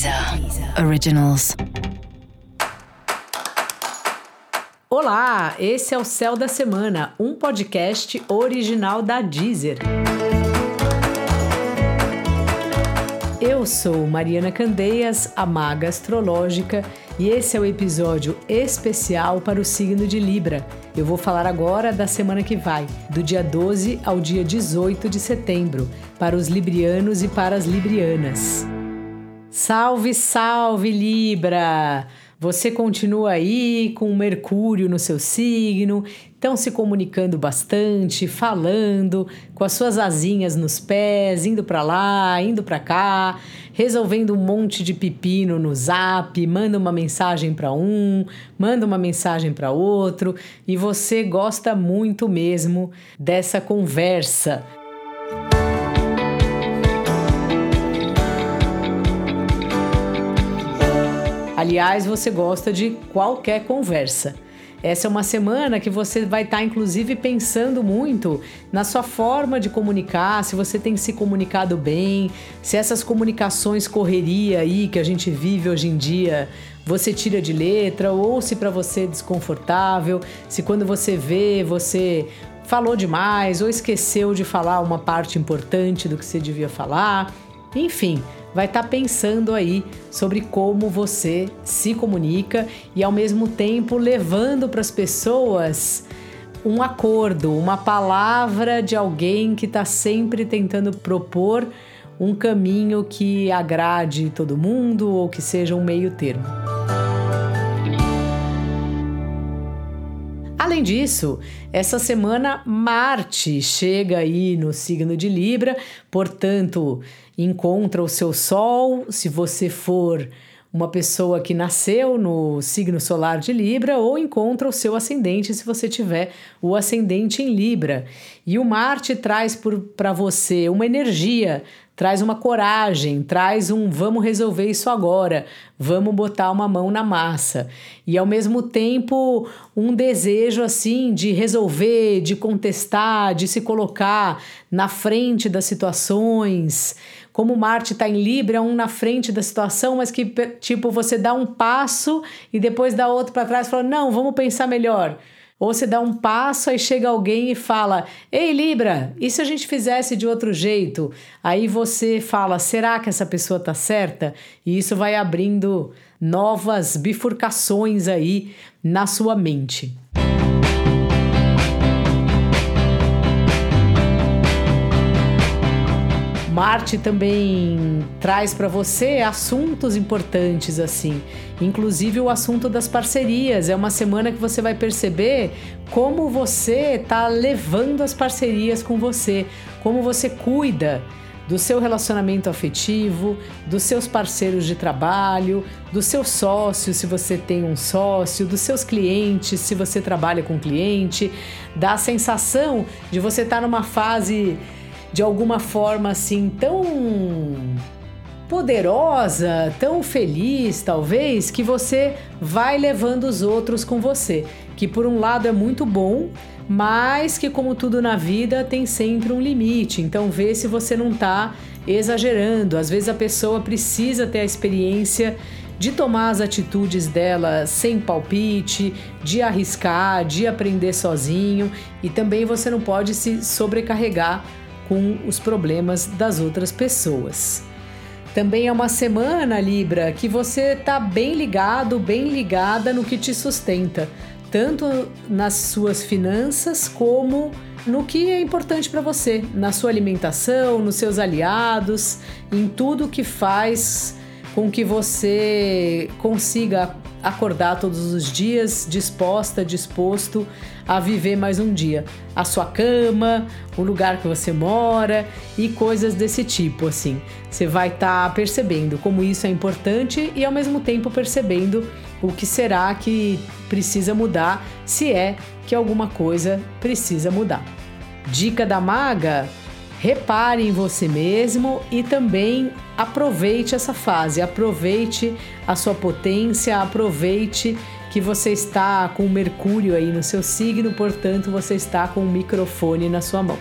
Deezer Originals. Olá, esse é o Céu da Semana, um podcast original da Deezer. Eu sou Mariana Candeias, a maga astrológica, e esse é o episódio especial para o signo de Libra. Eu vou falar agora da semana que vai, do dia 12 ao dia 18 de setembro, para os librianos e para as librianas. Salve, salve, Libra! Você continua aí com Mercúrio no seu signo, então se comunicando bastante, falando, com as suas asinhas nos pés, indo para lá, indo para cá, resolvendo um monte de pepino no Zap, manda uma mensagem para um, manda uma mensagem para outro, e você gosta muito mesmo dessa conversa. Aliás, você gosta de qualquer conversa. Essa é uma semana que você vai estar, tá, inclusive, pensando muito na sua forma de comunicar, se você tem se comunicado bem, se essas comunicações correria aí que a gente vive hoje em dia você tira de letra, ou se para você é desconfortável, se quando você vê você falou demais ou esqueceu de falar uma parte importante do que você devia falar. Enfim, vai estar tá pensando aí sobre como você se comunica e ao mesmo tempo levando para as pessoas um acordo, uma palavra de alguém que está sempre tentando propor um caminho que agrade todo mundo ou que seja um meio termo. Além disso, essa semana Marte chega aí no signo de Libra, portanto, encontra o seu Sol, se você for uma pessoa que nasceu no signo solar de Libra ou encontra o seu ascendente se você tiver o ascendente em Libra. E o Marte traz para você uma energia, traz uma coragem, traz um vamos resolver isso agora, vamos botar uma mão na massa. E ao mesmo tempo, um desejo assim de resolver, de contestar, de se colocar na frente das situações como Marte está em Libra, um na frente da situação, mas que, tipo, você dá um passo e depois dá outro para trás e fala: não, vamos pensar melhor. Ou você dá um passo, aí chega alguém e fala: Ei, Libra, e se a gente fizesse de outro jeito? Aí você fala: será que essa pessoa tá certa? E isso vai abrindo novas bifurcações aí na sua mente. Marte também traz para você assuntos importantes assim, inclusive o assunto das parcerias. É uma semana que você vai perceber como você está levando as parcerias com você, como você cuida do seu relacionamento afetivo, dos seus parceiros de trabalho, do seu sócio, se você tem um sócio, dos seus clientes, se você trabalha com cliente, da sensação de você estar tá numa fase de alguma forma assim tão poderosa, tão feliz, talvez, que você vai levando os outros com você. Que por um lado é muito bom, mas que como tudo na vida tem sempre um limite. Então vê se você não está exagerando. Às vezes a pessoa precisa ter a experiência de tomar as atitudes dela sem palpite, de arriscar, de aprender sozinho, e também você não pode se sobrecarregar com os problemas das outras pessoas. Também é uma semana, Libra, que você está bem ligado, bem ligada no que te sustenta, tanto nas suas finanças como no que é importante para você, na sua alimentação, nos seus aliados, em tudo que faz com que você consiga acordar todos os dias disposta, disposto a viver mais um dia. A sua cama, o lugar que você mora e coisas desse tipo, assim. Você vai estar tá percebendo como isso é importante e ao mesmo tempo percebendo o que será que precisa mudar, se é que alguma coisa precisa mudar. Dica da maga: repare em você mesmo e também aproveite essa fase, aproveite a sua potência, aproveite que você está com Mercúrio aí no seu signo, portanto, você está com um microfone na sua mão.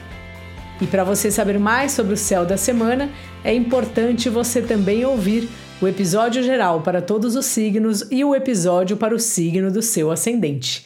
E para você saber mais sobre o céu da semana, é importante você também ouvir o episódio geral para todos os signos e o episódio para o signo do seu ascendente.